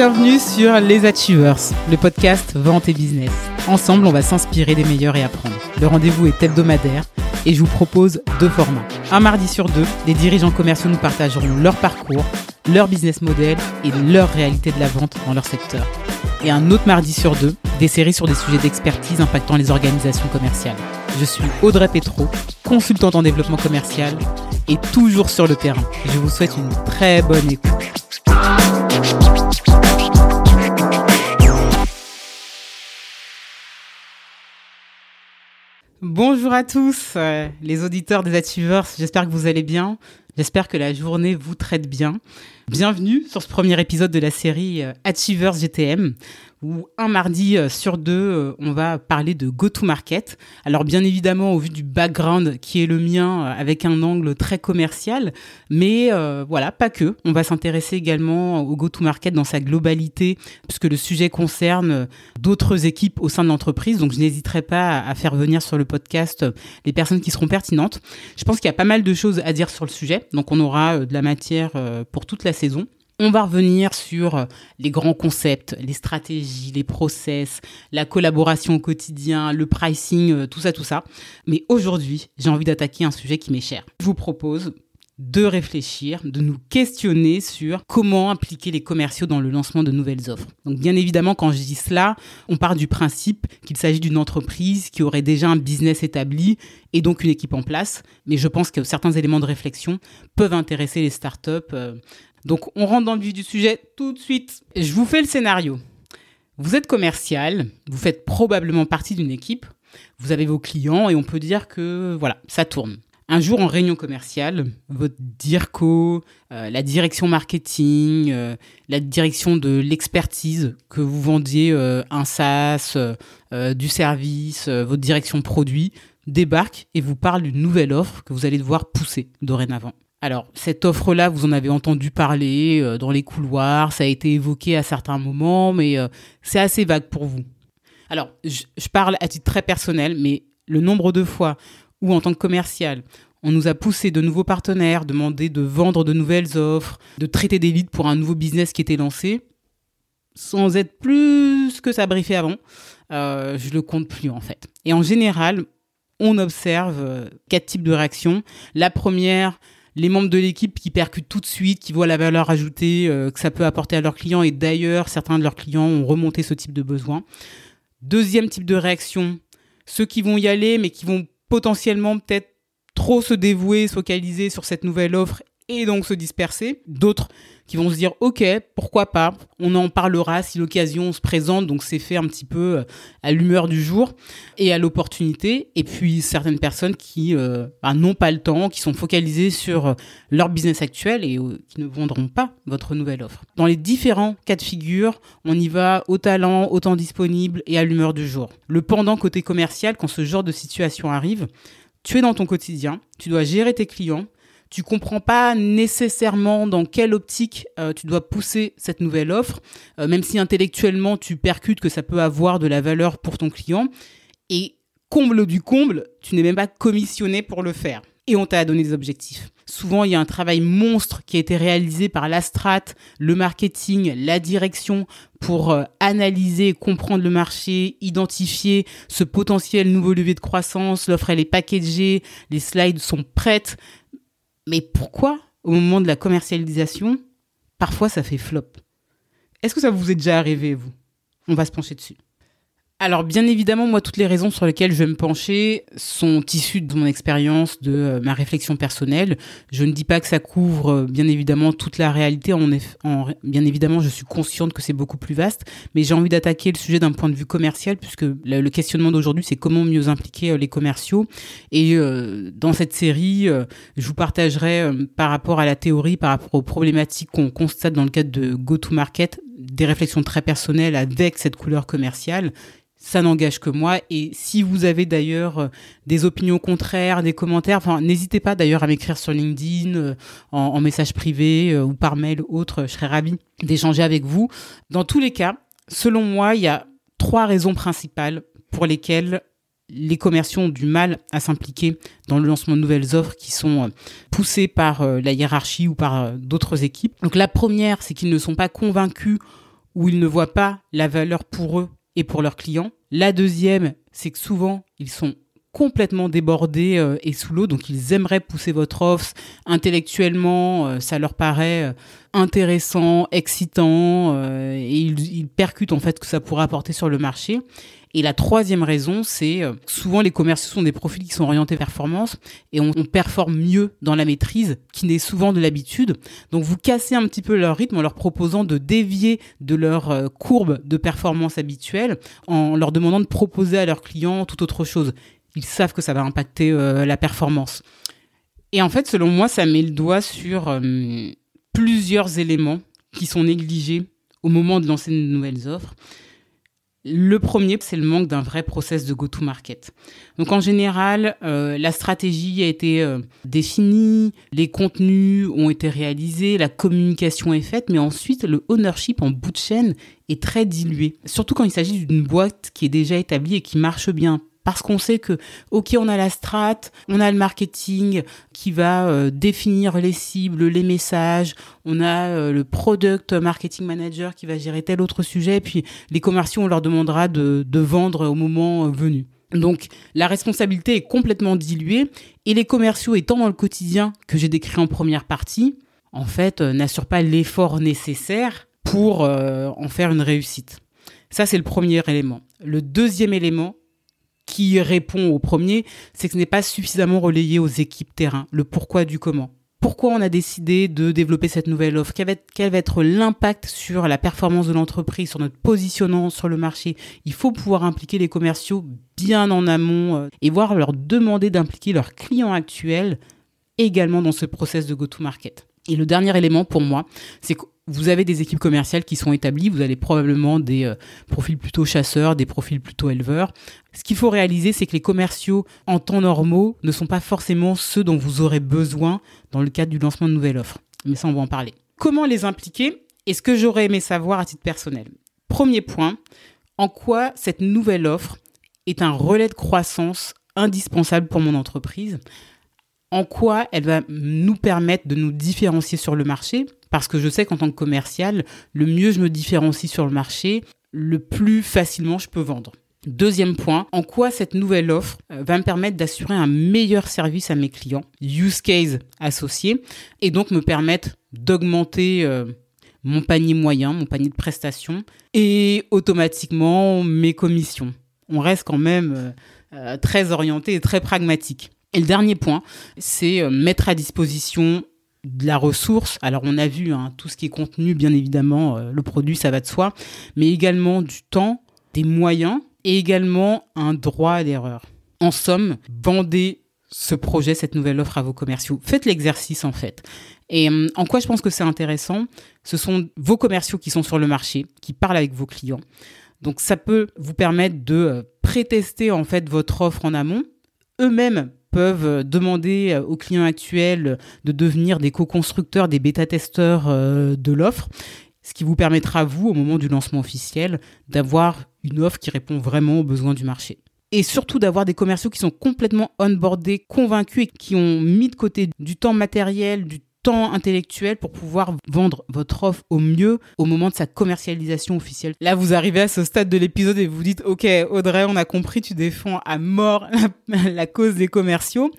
Bienvenue sur Les Achievers, le podcast Vente et Business. Ensemble, on va s'inspirer des meilleurs et apprendre. Le rendez-vous est hebdomadaire et je vous propose deux formats. Un mardi sur deux, les dirigeants commerciaux nous partageront leur parcours, leur business model et leur réalité de la vente dans leur secteur. Et un autre mardi sur deux, des séries sur des sujets d'expertise impactant les organisations commerciales. Je suis Audrey Petro, consultante en développement commercial et toujours sur le terrain. Je vous souhaite une très bonne écoute. Bonjour à tous, euh, les auditeurs des Achievers. J'espère que vous allez bien. J'espère que la journée vous traite bien. Bienvenue sur ce premier épisode de la série euh, Achievers GTM où un mardi euh, sur deux, euh, on va parler de go-to-market. Alors bien évidemment, au vu du background qui est le mien, avec un angle très commercial, mais voilà, pas que. On va s'intéresser également au go-to-market dans sa globalité, puisque le sujet concerne d'autres équipes au sein de l'entreprise. Donc je n'hésiterai pas à faire venir sur le podcast les personnes qui seront pertinentes. Je pense qu'il y a pas mal de choses à dire sur le sujet, donc on aura de la matière pour toute la saison. On va revenir sur euh, les grands concepts, les stratégies, les process, la collaboration au quotidien, le pricing, euh, tout ça, tout ça. Mais aujourd'hui, j'ai envie d'attaquer un sujet qui m'est cher. Je vous propose de réfléchir, de nous questionner sur comment impliquer les commerciaux dans le lancement de nouvelles offres. Donc bien évidemment, quand je dis cela, on part du principe qu'il s'agit d'une entreprise qui aurait déjà un business établi et donc une équipe en place, mais je pense que certains éléments de réflexion peuvent intéresser les startups euh, donc on rentre dans le vif du sujet tout de suite. Je vous fais le scénario. Vous êtes commercial, vous faites probablement partie d'une équipe, vous avez vos clients et on peut dire que voilà, ça tourne. Un jour en réunion commerciale, votre DIRCO, euh, la direction marketing, euh, la direction de l'expertise, que vous vendiez euh, un SaaS, du service, votre direction produit, débarque et vous parle d'une nouvelle offre que vous allez devoir pousser dorénavant. Alors, cette offre-là, vous en avez entendu parler dans les couloirs, ça a été évoqué à certains moments, mais c'est assez vague pour vous. Alors, je, parle à titre très personnel, mais le nombre de fois où, en tant que commercial, on nous a poussé de nouveaux partenaires, demandé de vendre de nouvelles offres, de traiter des leads pour un nouveau business qui était lancé, sans être plus que ça briefé avant, euh, je le compte plus en fait. Et en général, on observe quatre types de réactions. La première, les membres de l'équipe qui percutent tout de suite, qui voient la valeur ajoutée euh, que ça peut apporter à leurs clients. Et d'ailleurs, certains de leurs clients ont remonté ce type de besoin. Deuxième type de réaction, ceux qui vont y aller, mais qui vont potentiellement peut-être trop se dévouer, se focaliser sur cette nouvelle offre et donc se disperser. D'autres qui vont se dire ok pourquoi pas on en parlera si l'occasion se présente. Donc c'est fait un petit peu euh, à l'humeur du jour et à l'opportunité. Et puis certaines personnes qui euh, bah, n'ont pas le temps qui sont focalisées sur euh, leur business actuel et qui ne vendront pas votre nouvelle offre. Dans les différents cas de figure on y va au talent au temps disponible et à l'humeur du jour. Le pendant côté commercial quand ce genre de situation arrive tu es dans ton quotidien, tu dois gérer tes clients, tu comprends pas nécessairement dans quelle optique euh, tu dois pousser cette nouvelle offre, euh, même si intellectuellement tu percutes que ça peut avoir de la valeur pour ton client. Et comble du comble, tu n'es même pas commissionné pour le faire. Et on t'a donné des objectifs. Souvent, il y a un travail monstre qui a été réalisé par la strat, le marketing, la direction pour euh, analyser, comprendre le marché, identifier ce potentiel nouveau levier de croissance. L'offre, elle est packagée, les slides sont prêtes. Mais pourquoi, au moment de la commercialisation, parfois ça fait flop? Est-ce que ça vous est déjà arrivé, vous? On va se pencher dessus. Alors bien évidemment, moi, toutes les raisons sur lesquelles je vais me pencher sont issues de mon expérience, de euh, ma réflexion personnelle. Je ne dis pas que ça couvre euh, bien évidemment toute la réalité. En, bien évidemment, je suis consciente que c'est beaucoup plus vaste, mais j'ai envie d'attaquer le sujet d'un point de vue commercial, puisque le, questionnement d'aujourd'hui, c'est comment mieux impliquer euh, les commerciaux. Et dans cette série, je vous partagerai par rapport à la théorie, par rapport aux problématiques qu'on constate dans le cadre de go-to-market, des réflexions très personnelles avec cette couleur commerciale ça n'engage que moi. Et si vous avez d'ailleurs euh, des opinions contraires, des commentaires, enfin, n'hésitez pas d'ailleurs à m'écrire sur LinkedIn, euh, en, message privé euh, ou par mail ou autre. Je serais ravie d'échanger avec vous. Dans tous les cas, selon moi, il y a trois raisons principales pour lesquelles les commerciaux ont du mal à s'impliquer dans le lancement de nouvelles offres qui sont poussées par la hiérarchie ou par d'autres équipes. Donc la première, c'est qu'ils ne sont pas convaincus où ils ne voient pas la valeur pour eux et pour leurs clients. La deuxième, c'est que souvent, ils sont complètement débordés euh, et sous l'eau, donc ils aimeraient pousser votre offre intellectuellement, euh, ça leur paraît euh, intéressant, excitant, et ils, percutent en fait que ça pourrait apporter sur le marché. Et la troisième raison, c'est souvent les commerciaux sont des profils qui sont orientés performance et on, performe mieux dans la maîtrise, qui n'est souvent de l'habitude. Donc vous cassez un petit peu leur rythme en leur proposant de dévier de leur courbe de performance habituelle, en leur demandant de proposer à leurs clients tout autre chose ils savent que ça va impacter euh, la performance. Et en fait, selon moi, ça met le doigt sur euh, plusieurs éléments qui sont négligés au moment de lancer de nouvelles offres. Le premier, c'est le manque d'un vrai process de go-to-market. Donc en général, euh, la stratégie a été définie, les contenus ont été réalisés, la communication est faite, mais ensuite le ownership en bout de chaîne est très dilué. Surtout quand il s'agit d'une boîte qui est déjà établie et qui marche bien parce qu'on sait que, ok, on a la strat, on a le marketing qui va euh, définir les cibles, les messages, on a euh, le product marketing manager qui va gérer tel autre sujet, et puis les commerciaux, on leur demandera de, de vendre au moment euh, venu. Donc la responsabilité est complètement diluée et les commerciaux étant dans le quotidien que j'ai décrit en première partie, en fait, n'assurent pas l'effort nécessaire pour en faire une réussite. Ça, c'est le premier élément. Le deuxième élément, qui répond au premier, c'est que ce n'est pas suffisamment relayé aux équipes terrain, le pourquoi du comment. Pourquoi on a décidé de développer cette nouvelle offre? Quel va, être, l'impact sur la performance de l'entreprise, sur notre positionnement sur le marché? Il faut pouvoir impliquer les commerciaux bien en amont euh, et voir leur demander d'impliquer leurs clients actuels également dans ce process de go-to-market. Et le dernier élément pour moi, c'est que vous avez des équipes commerciales qui sont établies, vous avez probablement des euh, profils plutôt chasseurs, des profils plutôt éleveurs. Ce qu'il faut réaliser, c'est que les commerciaux en temps normaux ne sont pas forcément ceux dont vous aurez besoin dans le cadre du lancement de nouvelles offres. Mais ça, on va en parler. Comment les impliquer Et ce que j'aurais aimé savoir à titre personnel? Premier point, en quoi cette nouvelle offre est un relais de croissance indispensable pour mon entreprise? En quoi elle va nous permettre de nous différencier sur le marché parce que je sais qu'en tant que commercial, le mieux je me différencie sur le marché, le plus facilement je peux vendre. Deuxième point, en quoi cette nouvelle offre euh, va me permettre d'assurer un meilleur service à mes clients, use case associé, et donc me permettre d'augmenter euh, mon panier moyen, mon panier de prestations, et automatiquement mes commissions. On reste quand même euh, très orienté et très pragmatique. Et le dernier point, c'est mettre à disposition de la ressource. Alors on a vu hein, tout ce qui est contenu, bien évidemment, euh, le produit, ça va de soi, mais également du temps, des moyens et également un droit à l'erreur. En somme, vendez ce projet, cette nouvelle offre à vos commerciaux. Faites l'exercice en fait. Et euh, en quoi je pense que c'est intéressant Ce sont vos commerciaux qui sont sur le marché, qui parlent avec vos clients. Donc ça peut vous permettre de euh, prétester en fait votre offre en amont. Eux-mêmes peuvent demander aux clients actuels de devenir des co-constructeurs, des bêta-testeurs euh, de l'offre, ce qui vous permettra, vous, au moment du lancement officiel, d'avoir une offre qui répond vraiment aux besoins du marché. Et surtout d'avoir des commerciaux qui sont complètement onboardés, convaincus et qui ont mis de côté du temps matériel, du intellectuel pour pouvoir vendre votre offre au mieux au moment de sa commercialisation officielle. Là, vous arrivez à ce stade de l'épisode et vous dites, OK, Audrey, on a compris, tu défends à mort la, cause des commerciaux.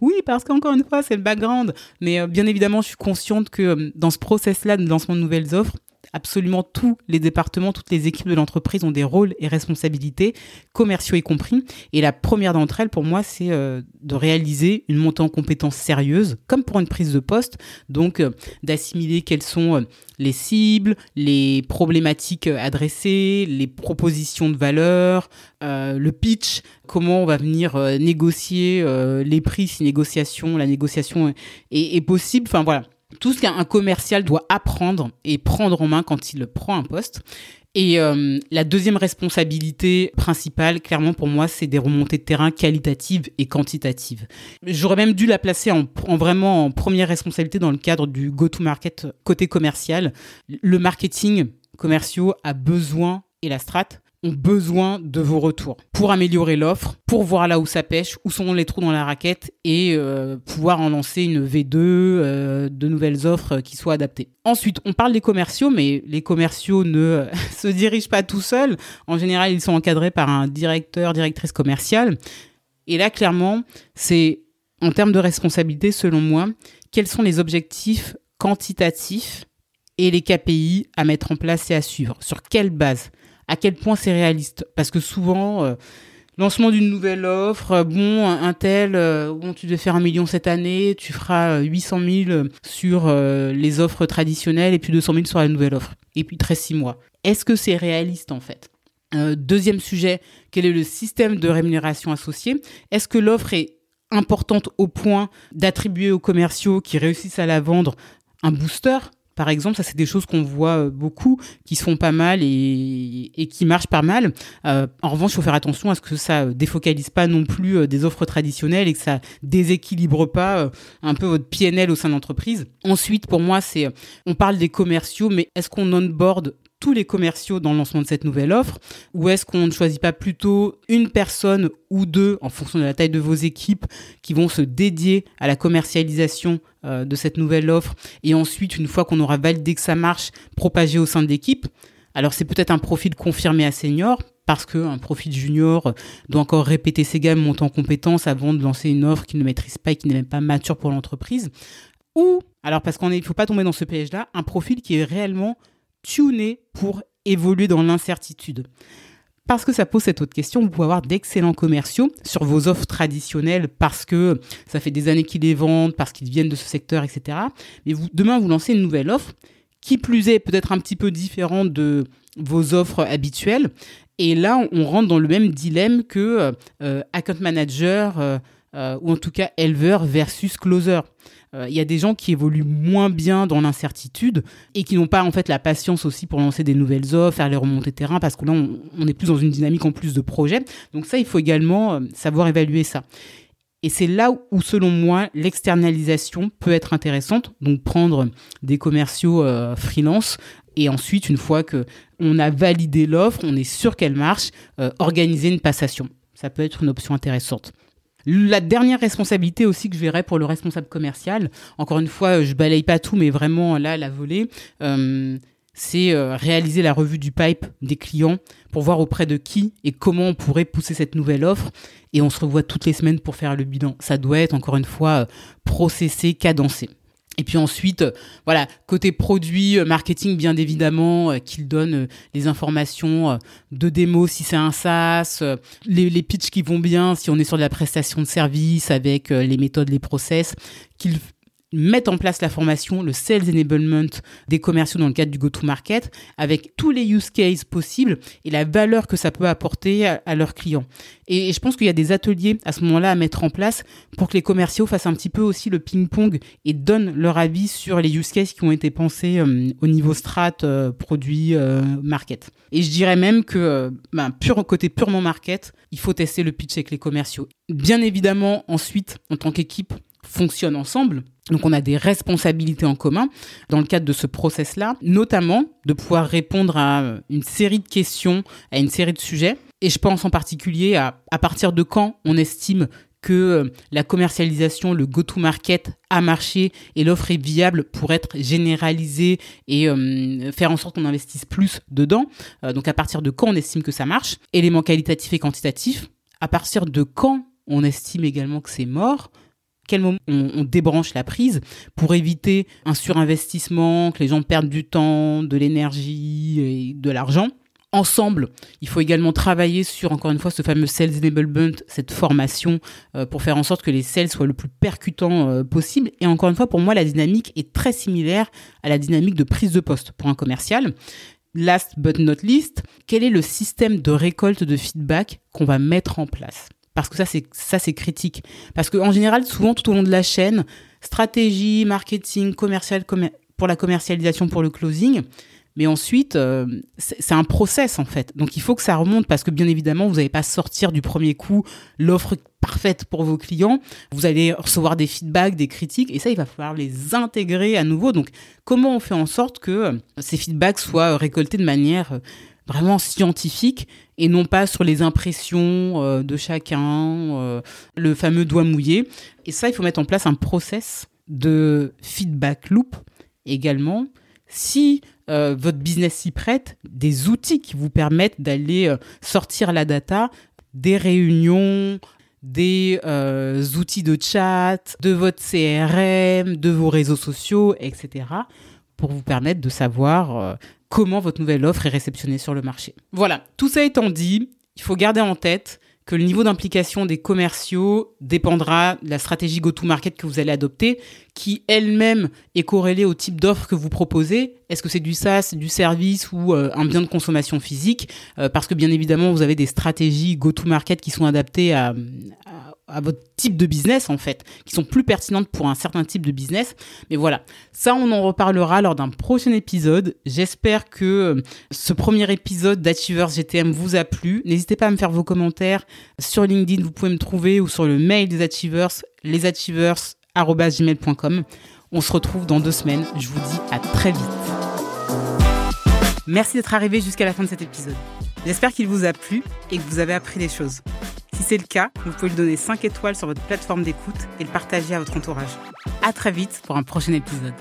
Oui, parce qu'encore une fois, c'est le background. Mais euh, bien évidemment, je suis consciente que euh, dans ce process-là de lancement de nouvelles offres, absolument tous les départements, toutes les équipes de l'entreprise ont des rôles et responsabilités, commerciaux y compris. Et la première d'entre elles, pour moi, c'est euh, de réaliser une montée en compétences sérieuse, comme pour une prise de poste. Donc, euh, d'assimiler quelles sont euh, les cibles, les problématiques adressées, les propositions de valeur, le pitch, comment on va venir négocier les prix si négociation, la négociation est, est possible. Enfin voilà, tout ce qu'un commercial doit apprendre et prendre en main quand il prend un poste. Et euh, la deuxième responsabilité principale, clairement pour moi, c'est des remontées de terrain qualitatives et quantitatives. J'aurais même dû la placer en, vraiment en première responsabilité dans le cadre du go-to-market côté commercial. Le marketing commerciaux a besoin et la strat ont besoin de vos retours pour améliorer l'offre, pour voir là où ça pêche, où sont les trous dans la raquette et euh, pouvoir en lancer une V2, euh, de nouvelles offres qui soient adaptées. Ensuite, on parle des commerciaux, mais les commerciaux ne se dirigent pas tout seuls. En général, ils sont encadrés par un directeur, directrice commerciale. Et là, clairement, c'est en termes de responsabilité, selon moi, quels sont les objectifs quantitatifs et les KPI à mettre en place et à suivre? Sur quelle base? À quel point c'est réaliste Parce que souvent, euh, lancement d'une nouvelle offre, euh, bon, un tel, euh, bon, tu devais faire un million cette année, tu feras 800 000 sur les offres traditionnelles et puis 200 000 sur la nouvelle offre. Et puis 13 mois. Est-ce que c'est réaliste en fait? Deuxième sujet, quel est le système de rémunération associé? Est-ce que l'offre est importante au point d'attribuer aux commerciaux qui réussissent à la vendre un booster? Par exemple, ça c'est des choses qu'on voit euh, beaucoup, qui se font pas mal et, qui marchent pas mal. Euh, en revanche, il faut faire attention à ce que ça défocalise pas non plus euh, des offres traditionnelles et que ça déséquilibre pas un peu votre PNL au sein de l'entreprise. Ensuite, pour moi, c'est, on parle des commerciaux, mais est-ce qu'on onboard tous les commerciaux dans le lancement de cette nouvelle offre Ou est-ce qu'on ne choisit pas plutôt une personne ou deux, en fonction de la taille de vos équipes, qui vont se dédier à la commercialisation euh, de cette nouvelle offre et ensuite, une fois qu'on aura validé que ça marche, propager au sein de l'équipe? Alors c'est peut-être un profil confirmé à senior, parce qu'un profil junior doit encore répéter ses gammes, monter en compétences avant de lancer une offre qu'il ne maîtrise pas et qui n'est même pas mature pour l'entreprise. Ou, alors parce qu'il ne faut pas tomber dans ce piège-là, un profil qui est réellement tuné pour évoluer dans l'incertitude parce que ça pose cette autre question. Vous pouvez avoir d'excellents commerciaux sur vos offres traditionnelles parce que ça fait des années qu'ils les vendent, parce qu'ils viennent de ce secteur, etc. Mais demain, vous lancez une nouvelle offre qui plus est peut-être un petit peu différente de vos offres habituelles. Et là, on rentre dans le même dilemme que euh, account manager euh, euh, ou en tout cas éleveur versus closer. Il euh, y a des gens qui évoluent moins bien dans l'incertitude et qui n'ont pas en fait la patience aussi pour lancer des nouvelles offres, faire les remontées terrain, parce que là, on, est plus dans une dynamique en plus de projets. Donc ça, il faut également euh, savoir évaluer ça. Et c'est là où, selon moi, l'externalisation peut être intéressante. Donc prendre des commerciaux euh, freelance et ensuite, une fois que on a validé l'offre, on est sûr qu'elle marche, organiser une passation. Ça peut être une option intéressante. La dernière responsabilité aussi que je verrais pour le responsable commercial, encore une fois, je balaye pas tout, mais vraiment là, la volée, euh, c'est euh, réaliser la revue du pipe des clients pour voir auprès de qui et comment on pourrait pousser cette nouvelle offre. Et on se revoit toutes les semaines pour faire le bilan. Ça doit être, encore une fois, euh, processé, cadencé. Et puis ensuite, euh, voilà, côté produit, euh, marketing, bien évidemment, euh, qu'il donne les informations de démo si c'est un SaaS, les, les pitchs qui vont bien si on est sur de la prestation de service avec les méthodes, les process, qu'il mettre en place la formation, le sales enablement des commerciaux dans le cadre du go-to-market, avec tous les use cases possibles et la valeur que ça peut apporter à, leurs clients. Et, je pense qu'il y a des ateliers à ce moment-là à mettre en place pour que les commerciaux fassent un petit peu aussi le ping-pong et donnent leur avis sur les use cases qui ont été pensés euh, au niveau strat, euh, produit, euh, market. Et je dirais même que, ben, pur, côté purement market, il faut tester le pitch avec les commerciaux. Bien évidemment, ensuite, en tant qu'équipe, fonctionne ensemble. Donc on a des responsabilités en commun dans le cadre de ce process-là, notamment de pouvoir répondre à une série de questions, à une série de sujets. Et je pense en particulier à à partir de quand on estime que euh, la commercialisation, le go-to-market a marché et l'offre est viable pour être généralisée et euh, faire en sorte qu'on investisse plus dedans. Euh, donc à partir de quand on estime que ça marche? Éléments qualitatifs et quantitatifs. À partir de quand on estime également que c'est mort? Quel moment on, débranche la prise pour éviter un surinvestissement, que les gens perdent du temps, de l'énergie et de l'argent. Ensemble, il faut également travailler sur, encore une fois, ce fameux Sales Enablement, cette formation, euh, pour faire en sorte que les sales soient le plus percutants euh, possible. Et encore une fois, pour moi, la dynamique est très similaire à la dynamique de prise de poste pour un commercial. Last but not least, quel est le système de récolte de feedback qu'on va mettre en place? Parce que ça c'est ça c'est critique. Parce que en général souvent tout au long de la chaîne stratégie marketing commercial pour la commercialisation pour le closing mais ensuite euh, c'est un process en fait. Donc il faut que ça remonte parce que bien évidemment vous n'allez pas sortir du premier coup l'offre parfaite pour vos clients. Vous allez recevoir des feedbacks des critiques et ça il va falloir les intégrer à nouveau. Donc comment on fait en sorte que euh, ces feedbacks soient récoltés de manière euh, vraiment scientifique et non pas sur les impressions euh, de chacun, le fameux doigt mouillé. Et ça, il faut mettre en place un process de feedback loop également. Si votre business s'y prête, des outils qui vous permettent d'aller sortir la data des réunions, des euh, outils de chat, de votre CRM, de vos réseaux sociaux, etc., pour vous permettre de savoir euh, comment votre nouvelle offre est réceptionnée sur le marché. Voilà, tout ça étant dit, il faut garder en tête que le niveau d'implication des commerciaux dépendra de la stratégie go-to-market que vous allez adopter, qui elle-même est corrélée au type d'offre que vous proposez. Est-ce que c'est du SaaS, du service ou euh, un bien de consommation physique Parce que bien évidemment, vous avez des stratégies go-to-market qui sont adaptées à, votre type de business en fait, qui sont plus pertinentes pour un certain type de business. Mais voilà, ça on en reparlera lors d'un prochain épisode. J'espère que euh, ce premier épisode d'Achievers GTM vous a plu. N'hésitez pas à me faire vos commentaires sur LinkedIn, vous pouvez me trouver ou sur le mail des Achievers, lesachievers@gmail.com. On se retrouve dans deux semaines. Je vous dis à très vite. Merci d'être arrivé jusqu'à la fin de cet épisode. J'espère qu'il vous a plu et que vous avez appris des choses. Si c'est le cas, vous pouvez lui donner 5 étoiles sur votre plateforme d'écoute et le partager à votre entourage. À très vite pour un prochain épisode.